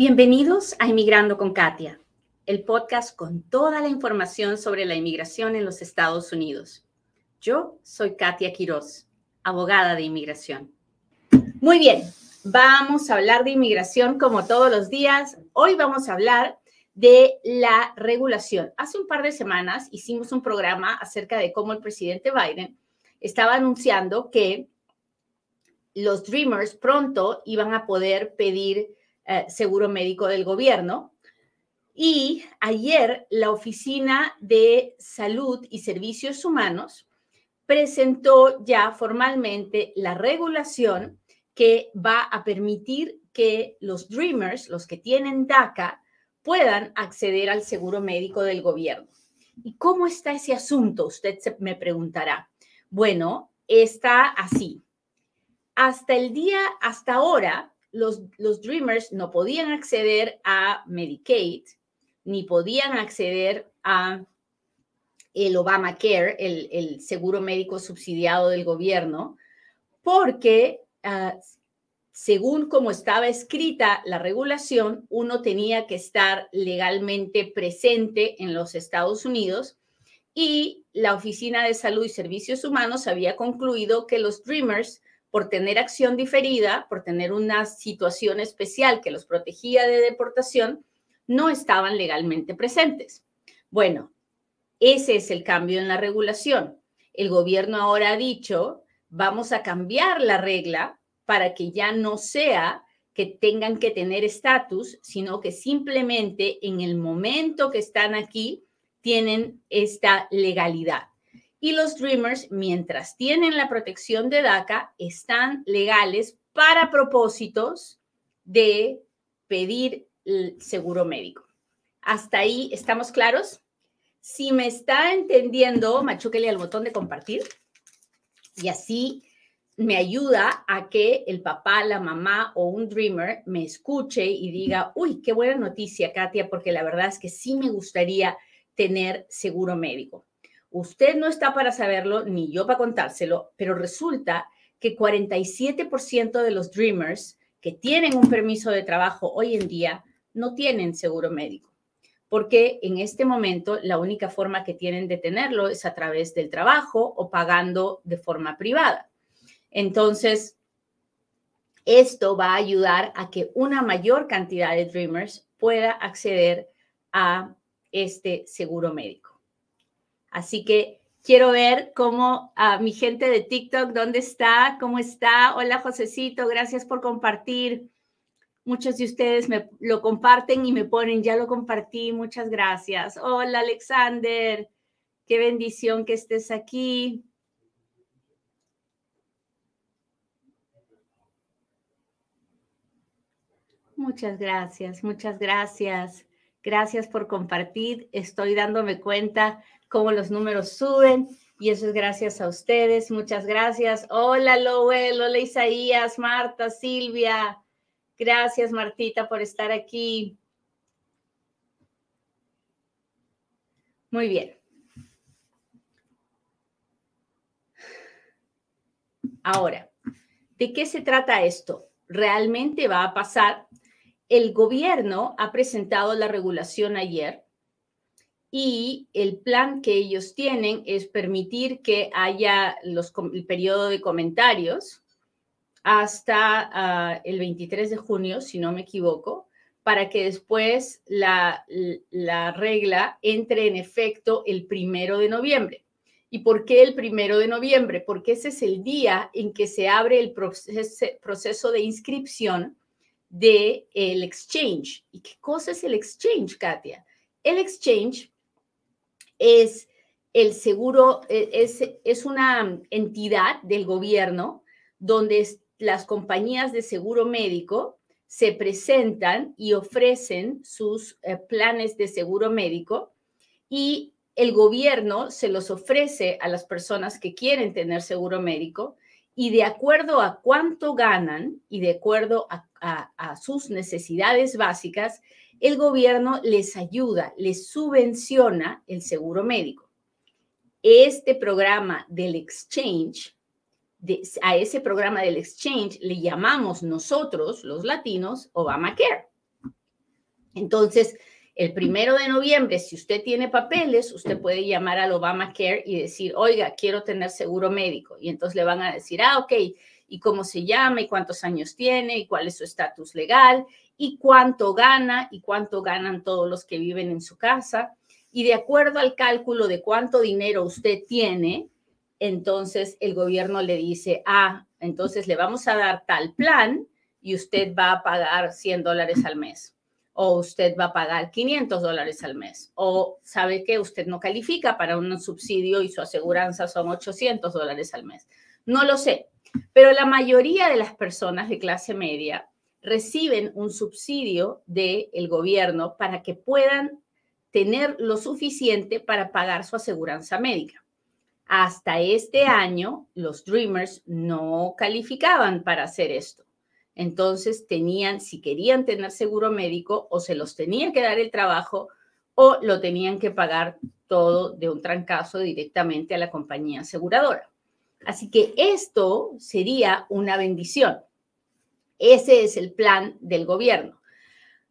Bienvenidos a Inmigrando con Katia, el podcast con toda la información sobre la inmigración en los Estados Unidos. Yo soy Katia Quiroz, abogada de inmigración. Muy bien, vamos a hablar de inmigración como todos los días. Hoy vamos a hablar de la regulación. Hace un par de semanas hicimos un programa acerca de cómo el presidente Biden estaba anunciando que los Dreamers pronto iban a poder pedir eh, seguro médico del gobierno. Y ayer la Oficina de Salud y Servicios Humanos presentó ya formalmente la regulación que va a permitir que los Dreamers, los que tienen DACA, puedan acceder al seguro médico del gobierno. ¿Y cómo está ese asunto? Usted me preguntará. Bueno, está así. Hasta el día, hasta ahora, los, los Dreamers no podían acceder a Medicaid, ni podían acceder a el Obamacare, el, el seguro médico subsidiado del gobierno, porque uh, según como estaba escrita la regulación, uno tenía que estar legalmente presente en los Estados Unidos y la Oficina de Salud y Servicios Humanos había concluido que los Dreamers por tener acción diferida, por tener una situación especial que los protegía de deportación, no estaban legalmente presentes. Bueno, ese es el cambio en la regulación. El gobierno ahora ha dicho, vamos a cambiar la regla para que ya no sea que tengan que tener estatus, sino que simplemente en el momento que están aquí tienen esta legalidad. Y los Dreamers, mientras tienen la protección de DACA, están legales para propósitos de pedir el seguro médico. ¿Hasta ahí estamos claros? Si me está entendiendo, machúquele al botón de compartir y así me ayuda a que el papá, la mamá o un dreamer me escuche y diga, uy, qué buena noticia, Katia, porque la verdad es que sí me gustaría tener seguro médico. Usted no está para saberlo, ni yo para contárselo, pero resulta que 47% de los Dreamers que tienen un permiso de trabajo hoy en día no tienen seguro médico, porque en este momento la única forma que tienen de tenerlo es a través del trabajo o pagando de forma privada. Entonces, esto va a ayudar a que una mayor cantidad de Dreamers pueda acceder a este seguro médico. Así que quiero ver cómo a mi gente de TikTok, ¿dónde está? ¿Cómo está? Hola, Josecito, gracias por compartir. Muchos de ustedes me lo comparten y me ponen, ya lo compartí, muchas gracias. Hola, Alexander, qué bendición que estés aquí. Muchas gracias, muchas gracias. Gracias por compartir. Estoy dándome cuenta cómo los números suben y eso es gracias a ustedes. Muchas gracias. Hola, Lowell. Hola, Isaías, Marta, Silvia. Gracias, Martita, por estar aquí. Muy bien. Ahora, ¿de qué se trata esto? ¿Realmente va a pasar? El gobierno ha presentado la regulación ayer y el plan que ellos tienen es permitir que haya los, el periodo de comentarios hasta ah, el 23 de junio, si no me equivoco, para que después la, la regla entre en efecto el primero de noviembre. ¿Y por qué el primero de noviembre? Porque ese es el día en que se abre el proceso, proceso de inscripción del el exchange. ¿Y qué cosa es el exchange, Katia? El exchange es el seguro, e, es, es una entidad del gobierno donde las compañías de seguro médico se presentan y ofrecen sus eh, planes de seguro médico y el gobierno se los ofrece a las personas que quieren tener seguro médico y de acuerdo a cuánto ganan y de acuerdo a sus necesidades básicas, el gobierno les ayuda, les subvenciona el seguro médico. Este programa del exchange, a ese programa del exchange le llamamos nosotros, los latinos, Obamacare. Entonces, el primero de noviembre, si usted tiene papeles, usted puede llamar al Obamacare y decir, oiga, quiero tener seguro médico. Y entonces le van a decir, ah, ok, ¿y cómo se llama? ¿Y cuántos años tiene? ¿Y cuál es su estatus legal? ¿Y cuánto gana? ¿Y cuánto ganan todos los que viven en su casa? Y de acuerdo al cálculo de cuánto dinero usted tiene, entonces el gobierno le dice, ah, entonces le vamos a dar tal plan y usted va a pagar 100 dólares al mes o usted va a pagar 500 dólares al mes, o sabe que usted no califica para un subsidio y su aseguranza son 800 dólares al mes. No lo sé, pero la mayoría de las personas de clase media reciben un subsidio del gobierno para que puedan tener lo suficiente para pagar su aseguranza médica. Hasta este año, los Dreamers no calificaban para hacer esto. Entonces tenían, si querían tener seguro médico, o se los tenían que dar el trabajo o lo tenían que pagar todo de un trancazo directamente a la compañía aseguradora. Así que esto sería una bendición. Ese es el plan del gobierno.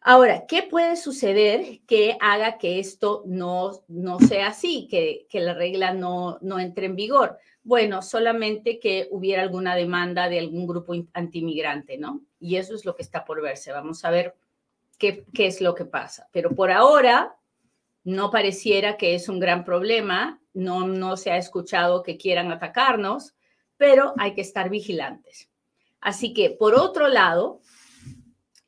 Ahora, ¿qué puede suceder que haga que esto no, no sea así, que, que la regla no, no entre en vigor? Bueno, solamente que hubiera alguna demanda de algún grupo antimigrante, ¿no? Y eso es lo que está por verse. Vamos a ver qué, qué es lo que pasa. Pero por ahora no pareciera que es un gran problema, no, no se ha escuchado que quieran atacarnos, pero hay que estar vigilantes. Así que, por otro lado,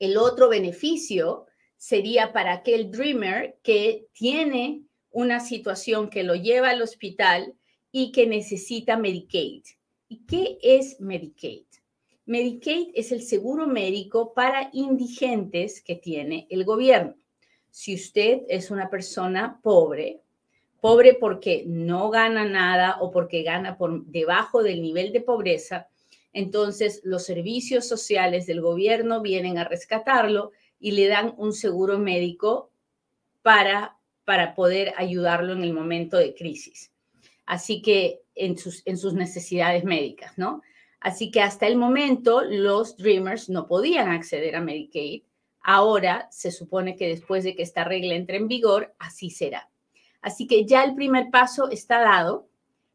el otro beneficio sería para aquel dreamer que tiene una situación que lo lleva al hospital y que necesita Medicaid. ¿Y qué es Medicaid? Medicaid es el seguro médico para indigentes que tiene el gobierno. Si usted es una persona pobre, pobre porque no gana nada o porque gana por debajo del nivel de pobreza, entonces los servicios sociales del gobierno vienen a rescatarlo y le dan un seguro médico para, para poder ayudarlo en el momento de crisis así que en sus, en sus necesidades médicas, ¿no? Así que hasta el momento los Dreamers no podían acceder a Medicaid. Ahora se supone que después de que esta regla entre en vigor, así será. Así que ya el primer paso está dado.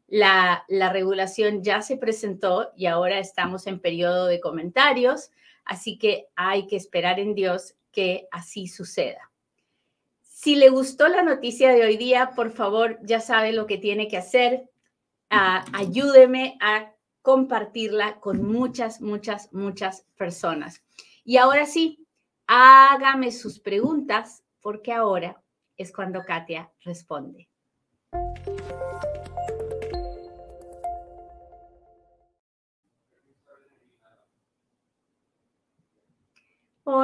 La, la regulación ya se presentó y ahora estamos en periodo de comentarios. Así que hay que esperar en Dios que así suceda. Si le gustó la noticia de hoy día, por favor, ya sabe lo que tiene que hacer. Ah, ayúdeme a compartirla con muchas, muchas, muchas personas. Y ahora sí, hágame sus preguntas, porque ahora es cuando Katia responde.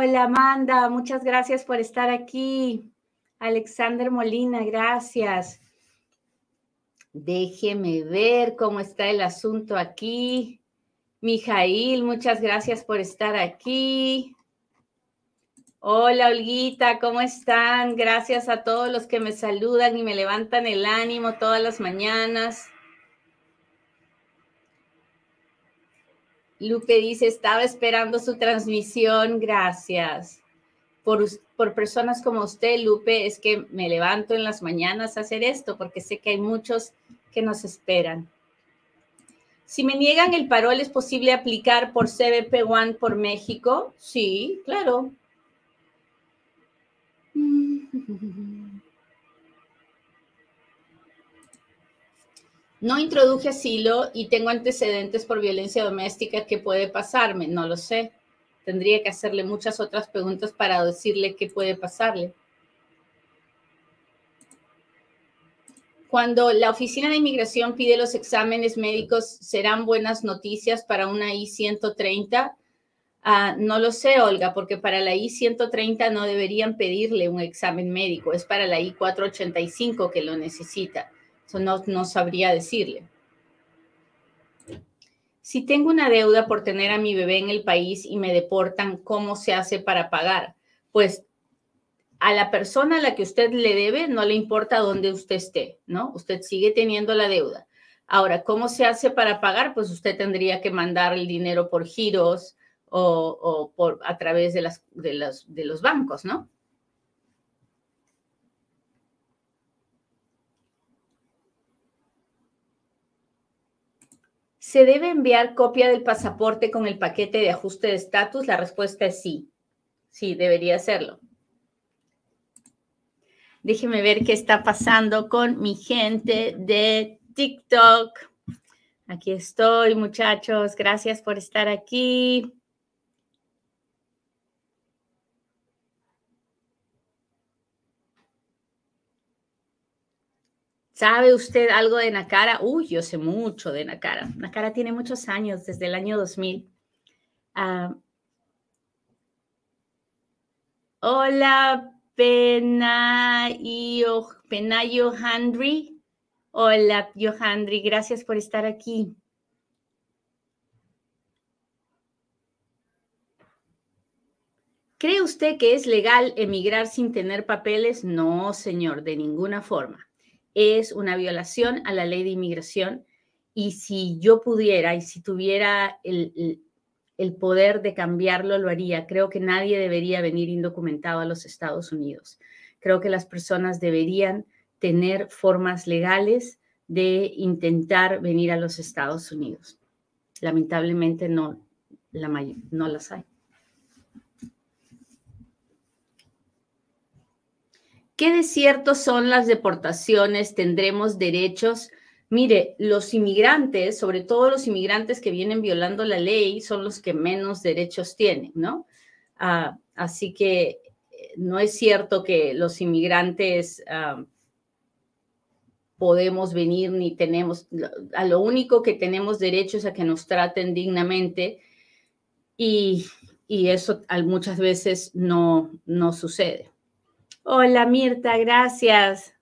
Hola Amanda, muchas gracias por estar aquí. Alexander Molina, gracias. Déjeme ver cómo está el asunto aquí. Mijail, muchas gracias por estar aquí. Hola, Olguita, ¿cómo están? Gracias a todos los que me saludan y me levantan el ánimo todas las mañanas. Lupe dice, estaba esperando su transmisión. Gracias por, personas como usted, Lupe, es que me levanto en las mañanas a hacer esto, porque sé que hay muchos que nos esperan. Si me niegan el parol, ¿es posible aplicar por CBP One por México? Sí, claro. No introduje asilo y tengo antecedentes por violencia doméstica. ¿Qué puede pasarme? No lo sé tendría que hacerle muchas otras preguntas para decirle qué puede pasarle. Cuando la Oficina de Inmigración pide los exámenes médicos, ¿serán buenas noticias para una I-130? Ah, no lo sé, Olga, porque para la I-130 no deberían pedirle un examen médico, es para la I-485 que lo necesita. Eso no, no sabría decirle si tengo una deuda por tener a mi bebé en el país y me deportan, ¿cómo se hace para pagar? Pues a la persona a la que usted le debe no le importa dónde usted esté, ¿no? Usted sigue teniendo la deuda. Ahora, ¿cómo se hace para pagar? Pues usted tendría que mandar el dinero por giros o, por, a través de, las, de, los, de los bancos, ¿no? ¿Se debe enviar copia del pasaporte con el paquete de ajuste de estatus? La respuesta es sí. Sí, debería hacerlo. Déjeme ver qué está pasando con mi gente de TikTok. Aquí estoy, muchachos. Gracias por estar aquí. ¿Sabe usted algo de Nakara? Uy, yo sé mucho de Nakara. Nakara tiene muchos años, desde el año 2000. Ah, hola, Penayo, Penayo Handry. Hola, Johandri, gracias por estar aquí. ¿Cree usted que es legal emigrar sin tener papeles? No, señor, de ninguna forma es una violación a la ley de inmigración y si yo pudiera y si tuviera el, poder de cambiarlo, lo haría. Creo que nadie debería venir indocumentado a los Estados Unidos. Creo que las personas deberían tener formas legales de intentar venir a los Estados Unidos. Lamentablemente no, la, no las hay. ¿Qué desiertos son las deportaciones? ¿Tendremos derechos? Mire, los inmigrantes, sobre todo los inmigrantes que vienen violando la ley, son los que menos derechos tienen, ¿no? Ah, así que eh, no es cierto que los inmigrantes ah, podemos venir ni tenemos, a lo único que tenemos derecho es a que nos traten dignamente y, y eso muchas veces no, no sucede. Hola Mirta, gracias.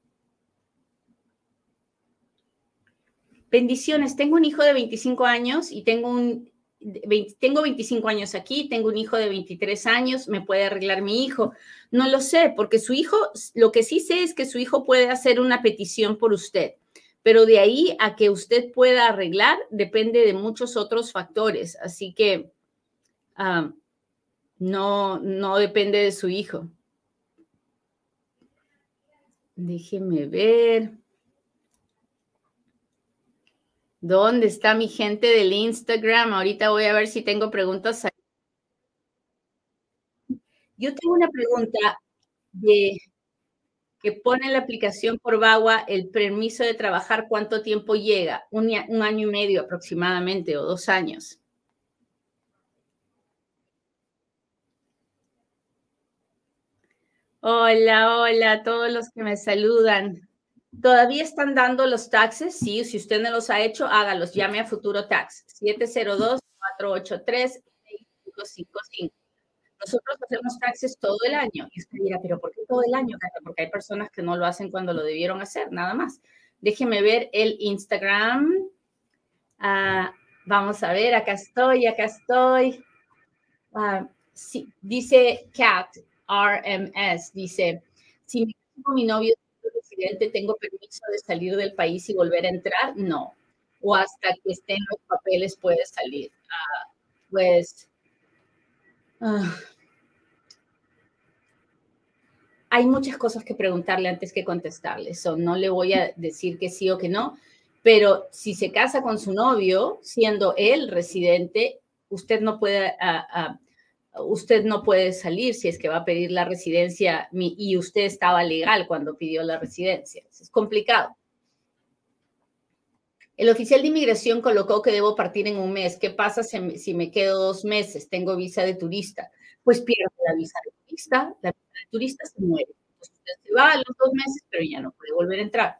Bendiciones. Tengo un hijo de 25 años y tengo un tengo 25 años aquí, tengo un hijo de 23 años, me puede arreglar mi hijo. No lo sé, porque su hijo, lo que sí sé es que su hijo puede hacer una petición por usted, pero de ahí a que usted pueda arreglar depende de muchos otros factores, así que ah, no, no depende de su hijo. Déjeme ver. ¿Dónde está mi gente del Instagram? Ahorita voy a ver si tengo preguntas. Yo tengo una pregunta de que pone la aplicación por Bagua el permiso de trabajar, ¿cuánto tiempo llega? Un, un año y medio aproximadamente o dos años. Hola, hola a todos los que me saludan. ¿Todavía están dando los taxes? Sí, si usted no los ha hecho, hágalos. Llame a Futuro Tax, 702-483-6555. Nosotros hacemos taxes todo el año. Y usted dirá, ¿pero por qué todo el año? Porque hay personas que no lo hacen cuando lo debieron hacer, nada más. Déjeme ver el Instagram. Ah, vamos a ver, acá estoy, acá estoy. Ah, sí, dice Cat, RMS dice, si mi novio es residente, ¿tengo permiso de salir del país y volver a entrar? No. O hasta que estén los papeles puede salir. Ah, pues ah, hay muchas cosas que preguntarle antes que contestarle. So, no le voy a decir que sí o que no, pero si se casa con su novio, siendo él residente, usted no puede uh, usted no puede salir si es que va a pedir la residencia y usted estaba legal cuando pidió la residencia. Es complicado. El oficial de inmigración colocó que debo partir en un mes. ¿Qué pasa si me quedo dos meses? Tengo visa de turista. Pues pierdo la visa de turista. La visa de turista se muere. se va a los dos meses, pero ya no puede volver a entrar.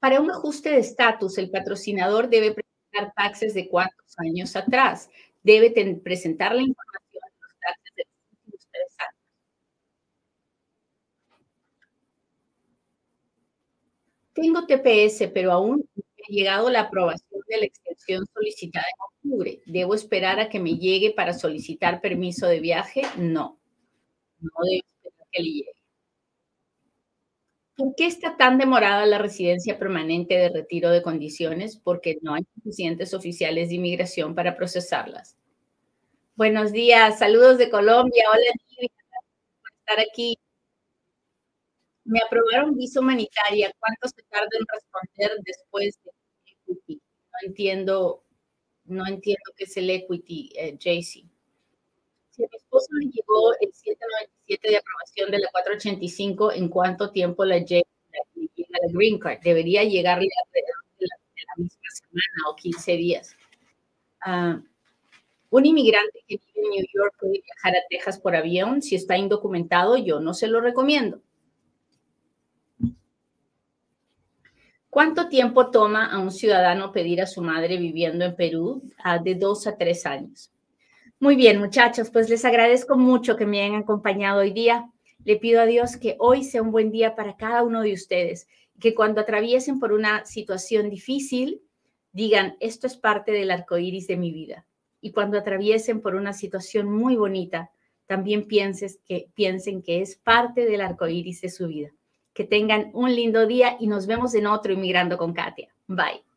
Para un ajuste de estatus, el patrocinador debe taxes de cuántos años atrás. Debe presentar la información de los taxes de los últimos tres años. Tengo TPS, pero aún no ha llegado la aprobación de la extensión solicitada en octubre. ¿Debo esperar a que me llegue para solicitar permiso de viaje? No. No debo esperar que le llegue. ¿Por qué está tan demorada la residencia permanente de retiro de condiciones? Porque no hay suficientes oficiales de inmigración para procesarlas. Buenos días, saludos de Colombia. Hola, gracias por estar aquí. me aprobaron visa humanitaria. ¿Cuánto se tarda en responder después de equity? No entiendo, no entiendo qué es el equity, eh. Si mi esposo le llegó el 797 de aprobación de la 485, ¿en cuánto tiempo la llega la green card? Debería llegarle alrededor de la, misma semana o 15 días. Uh, un inmigrante que vive en New York puede viajar a Texas por avión. Si está indocumentado, yo no se lo recomiendo. ¿Cuánto tiempo toma a un ciudadano pedir a su madre viviendo en Perú? Ah, de dos a tres años. Muy bien, muchachos, pues les agradezco mucho que me hayan acompañado hoy día. Le pido a Dios que hoy sea un buen día para cada uno de ustedes, que cuando atraviesen por una situación difícil, digan, esto es parte del arco iris de mi vida y cuando atraviesen por una situación muy bonita, también que, piensen que es parte del arco iris de su vida. Que tengan un lindo día y nos vemos en otro Inmigrando con Katia. Bye.